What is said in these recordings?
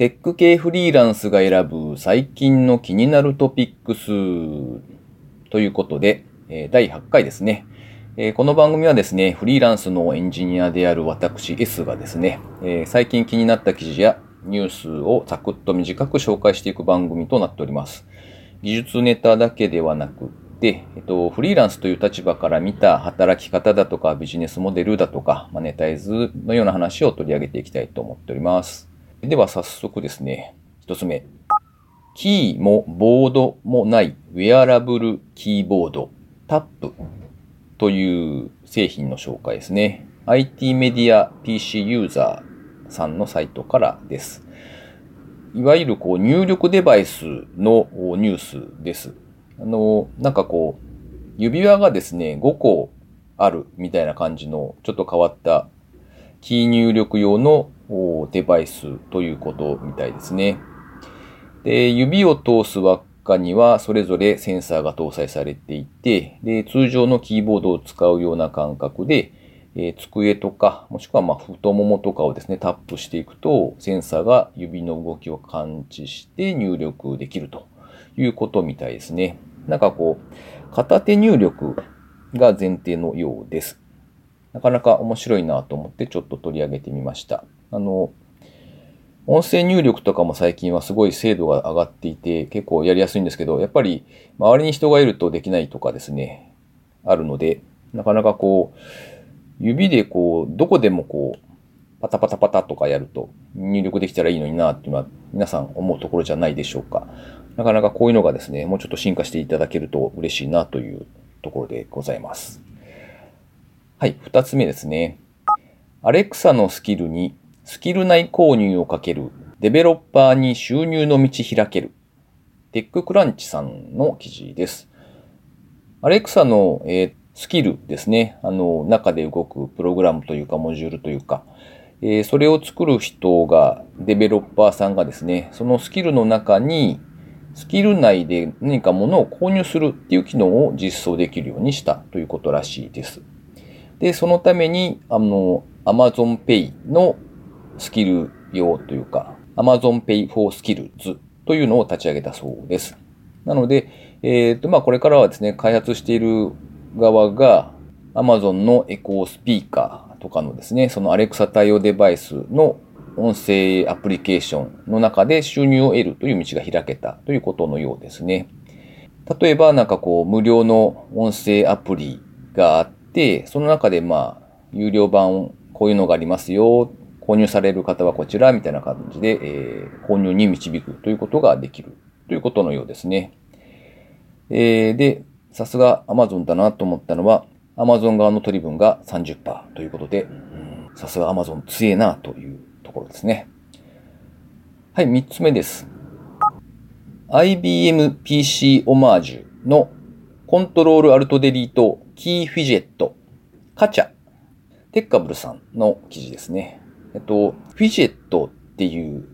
テック系フリーランスが選ぶ最近の気になるトピックスということで、第8回ですね。この番組はですね、フリーランスのエンジニアである私 S がですね、最近気になった記事やニュースをサクッと短く紹介していく番組となっております。技術ネタだけではなくて、えっと、フリーランスという立場から見た働き方だとかビジネスモデルだとか、マネタイズのような話を取り上げていきたいと思っております。では早速ですね、一つ目。キーもボードもないウェアラブルキーボードタップという製品の紹介ですね。IT メディア PC ユーザーさんのサイトからです。いわゆるこう入力デバイスのニュースです。あの、なんかこう、指輪がですね、5個あるみたいな感じのちょっと変わったキー入力用のデバイスということみたいですね。で、指を通す輪っかにはそれぞれセンサーが搭載されていて、で、通常のキーボードを使うような感覚で、え、机とか、もしくはま太ももとかをですね、タップしていくと、センサーが指の動きを感知して入力できるということみたいですね。なんかこう、片手入力が前提のようです。なかなか面白いなと思ってちょっと取り上げてみました。あの、音声入力とかも最近はすごい精度が上がっていて結構やりやすいんですけど、やっぱり周りに人がいるとできないとかですね、あるので、なかなかこう、指でこう、どこでもこう、パタパタパタとかやると入力できたらいいのになっていうのは皆さん思うところじゃないでしょうか。なかなかこういうのがですね、もうちょっと進化していただけると嬉しいなというところでございます。はい、二つ目ですね。アレクサのスキルにスキル内購入をかけるデベロッパーに収入の道開ける。テッククランチさんの記事です。アレクサの、えー、スキルですね。あの、中で動くプログラムというか、モジュールというか、えー、それを作る人が、デベロッパーさんがですね、そのスキルの中に、スキル内で何か物を購入するっていう機能を実装できるようにしたということらしいです。で、そのために、あの、Amazon Pay のスキル用というか、Amazon Pay for Skills というのを立ち上げたそうです。なので、えっ、ー、と、まあ、これからはですね、開発している側が Amazon のエコースピーカーとかのですね、その Alexa 対応デバイスの音声アプリケーションの中で収入を得るという道が開けたということのようですね。例えばなんかこう無料の音声アプリがあって、その中でまあ有料版こういうのがありますよ。購入される方はこちらみたいな感じで、えー、購入に導くということができるということのようですね。えー、で、さすが Amazon だなと思ったのは、Amazon 側の取り分が30%ということで、さすが Amazon 強えなというところですね。はい、3つ目です。IBM PC オマージュのコントロールアルトデリートキーフィジェットカチャテッカブルさんの記事ですね。えっと、フィジェットっていう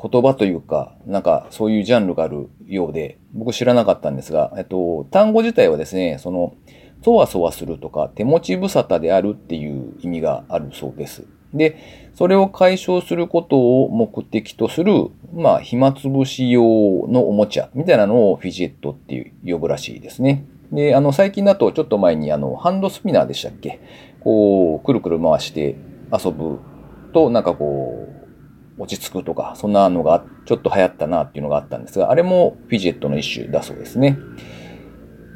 言葉というか、なんかそういうジャンルがあるようで、僕知らなかったんですが、えっと、単語自体はですね、その、そわそわするとか、手持ち無沙汰であるっていう意味があるそうです。で、それを解消することを目的とする、まあ、暇つぶし用のおもちゃみたいなのをフィジェットっていう呼ぶらしいですね。で、あの、最近だとちょっと前にあの、ハンドスピナーでしたっけ？こう、くるくる回して遊ぶと、なんかこう、落ち着くとか、そんなのがちょっと流行ったなっていうのがあったんですが、あれもフィジェットの一種だそうですね。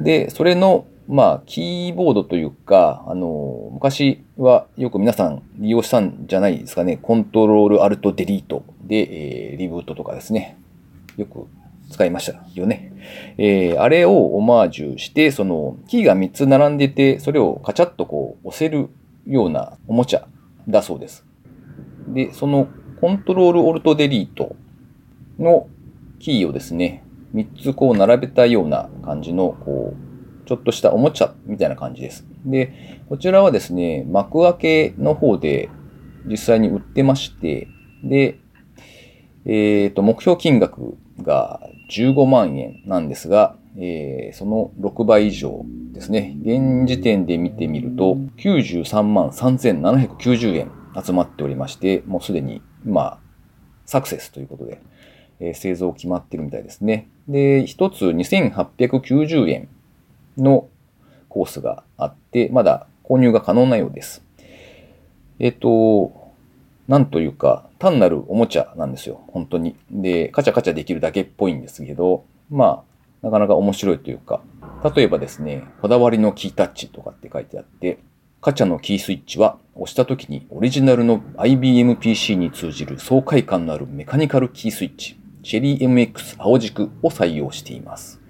で、それのまあ、キーボードというか、あの、昔はよく皆さん利用したんじゃないですかね。コントロール、アルト、デリートで、えー、リブートとかですね。よく使いましたよね。えー、あれをオマージュして、その、キーが3つ並んでて、それをカチャッとこう押せるようなおもちゃだそうです。で、そのコントロール、オルト、デリートのキーをですね、3つこう並べたような感じの、こう、ちょっとしたおもちゃみたいな感じです。で、こちらはですね、幕開けの方で実際に売ってまして、で、えっ、ー、と、目標金額が15万円なんですが、えー、その6倍以上ですね。現時点で見てみると、93万3790円集まっておりまして、もうすでに、まあ、サクセスということで、えー、製造決まってるみたいですね。で、一つ2890円のコースがあって、まだ購入が可能なようです。えっ、と、なんというか、単なるおもちゃなんですよ。本当に。で、カチャカチャできるだけっぽいんですけど、まあ、なかなか面白いというか、例えばですね、こだわりのキータッチとかって書いてあって、カチャのキースイッチは押した時にオリジナルの IBM PC に通じる爽快感のあるメカニカルキースイッチ、チェリー MX 青軸を採用しています。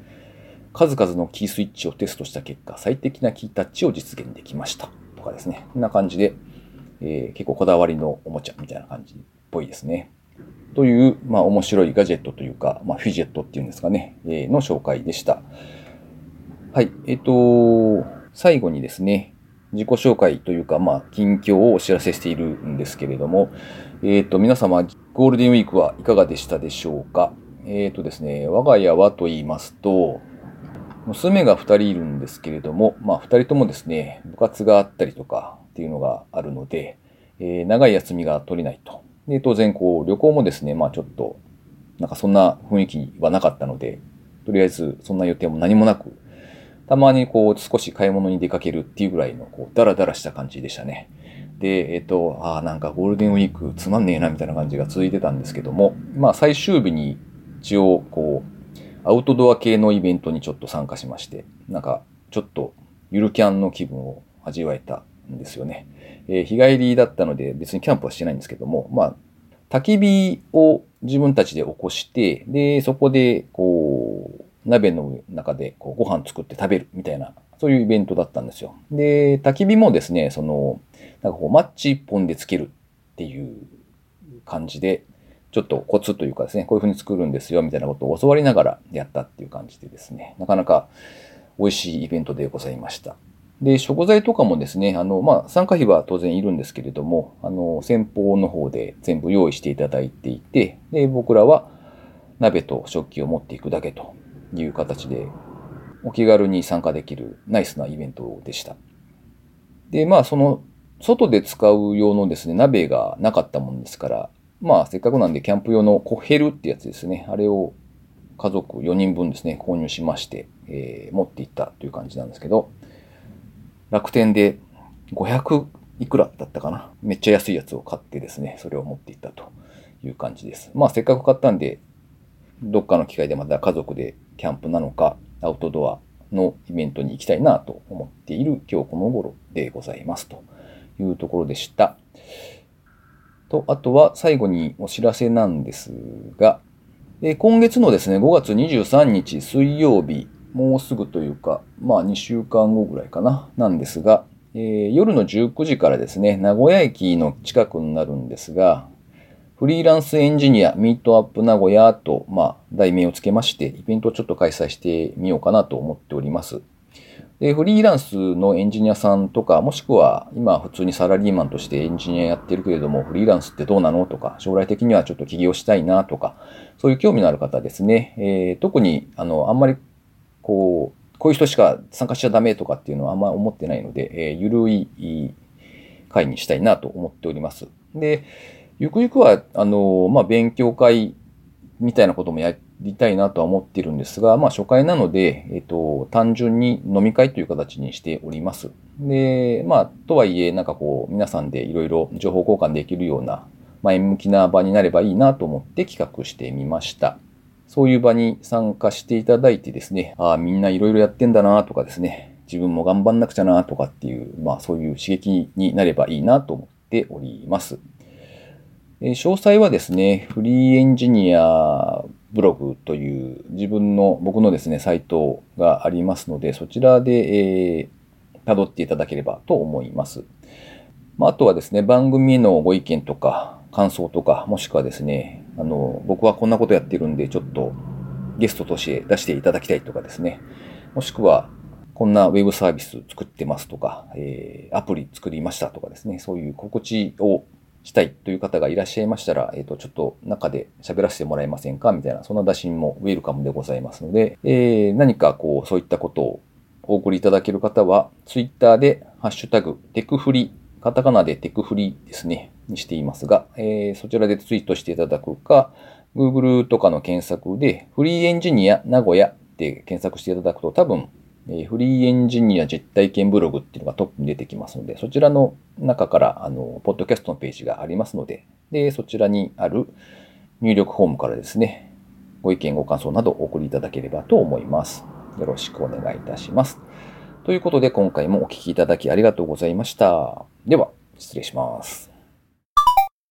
数々のキースイッチをテストした結果、最適なキータッチを実現できました。とかですね。こんな感じで、えー、結構こだわりのおもちゃみたいな感じっぽいですね。という、まあ面白いガジェットというか、まあフィジェットっていうんですかね、えー、の紹介でした。はい。えっ、ー、と、最後にですね、自己紹介というか、まあ、近況をお知らせしているんですけれども、えっ、ー、と、皆様、ゴールデンウィークはいかがでしたでしょうか？えっ、ー、とですね、我が家はと言いますと、娘が2人いるんですけれども、まあ、2人ともですね、部活があったりとかっていうのがあるので、えー、長い休みが取れないと。で、当然、こう、旅行もですね、まあ、ちょっと、なんかそんな雰囲気はなかったので、とりあえず、そんな予定も何もなく、たまにこう少し買い物に出かけるっていうぐらいのこうダラダラした感じでしたね。で、えっと、ああ、なんかゴールデンウィークつまんねえなみたいな感じが続いてたんですけども、まあ最終日に一応こう、アウトドア系のイベントにちょっと参加しまして、なんかちょっとゆるキャンの気分を味わえたんですよね。えー、日帰りだったので別にキャンプはしてないんですけども、まあ、焚き火を自分たちで起こして、で、そこでこう、鍋の中でこうご飯作って食べるみたいな、そういうイベントだったんですよ。で、焚き火もですね、その、なんかこうマッチ一本でつけるっていう感じで、ちょっとコツというかですね、こういう風に作るんですよみたいなことを教わりながらやったっていう感じでですね、なかなか美味しいイベントでございました。で、食材とかもですね、あの、まあ、参加費は当然いるんですけれども、あの、先方の方で全部用意していただいていて、で、僕らは鍋と食器を持っていくだけという形で、お気軽に参加できるナイスなイベントでした。で、まあ、その、外で使う用のですね、鍋がなかったもんですから、まあ、せっかくなんでキャンプ用のコヘルってやつですね。あれを家族4人分ですね、購入しまして、えー、持っていったという感じなんですけど、楽天で500いくらだったかな？めっちゃ安いやつを買ってですね、それを持っていったという感じです。まあ、せっかく買ったんで、どっかの機会でまた家族でキャンプなのか、アウトドアのイベントに行きたいなと思っている今日この頃でございますというところでした。と、あとは最後にお知らせなんですが、え今月のですね、5月23日水曜日、もうすぐというか、まあ2週間後ぐらいかな、なんですが、えー、夜の19時からですね、名古屋駅の近くになるんですが、フリーランスエンジニアミートアップ名古屋と、まあ、題名をつけまして、イベントをちょっと開催してみようかなと思っております。で、フリーランスのエンジニアさんとか、もしくは今普通にサラリーマンとしてエンジニアやってるけれども、フリーランスってどうなのとか、将来的にはちょっと起業したいなとか、そういう興味のある方ですね。えー、特に、あの、あんまり、こう、こういう人しか参加しちゃダメとかっていうのはあんま思ってないので、えー、ゆるい会にしたいなと思っております。で、ゆくゆくは、あの、まあ、勉強会みたいなこともやりたいなとは思ってるんですが、まあ、初回なので、えっと、単純に飲み会という形にしております。で、まあ、とはいえ、なんかこう、皆さんでいろいろ情報交換できるような、前向きな場になればいいなと思って企画してみました。そういう場に参加していただいてですね、ああ、みんないろいろやってんだなとかですね、自分も頑張んなくちゃなとかっていう、まあそういう刺激になればいいなと思っております。え詳細はですね、フリーエンジニアブログという自分の、僕のですね、サイトがありますので、そちらで、えー、辿っていただければと思います。まあ、あとはですね、番組へのご意見とか、感想とか、もしくはですね、あの、僕はこんなことやってるんで、ちょっとゲストとして出していただきたいとかですね、もしくは、こんなウェブサービス作ってますとか、えー、アプリ作りましたとかですね、そういう心地をしたいという方がいらっしゃいましたら、えっ、ー、と、ちょっと中で喋らせてもらえませんか？みたいな、そんな打診もウェルカムでございますので、えー、何かこう、そういったことをお送りいただける方は、ツイッターで、ハッシュタグ、テクフリ、カタカナでテクフリですね、にしていますが、えー、そちらでツイートしていただくか、Google とかの検索で、フリーエンジニア名古屋って検索していただくと、多分、えフリーエンジニア実体験ブログっていうのがトップに出てきますので、そちらの中から、あの、ポッドキャストのページがありますので、で、そちらにある入力フォームからですね、ご意見、ご感想などお送りいただければと思います。よろしくお願いいたします。ということで、今回もお聴きいただきありがとうございました。では、失礼します。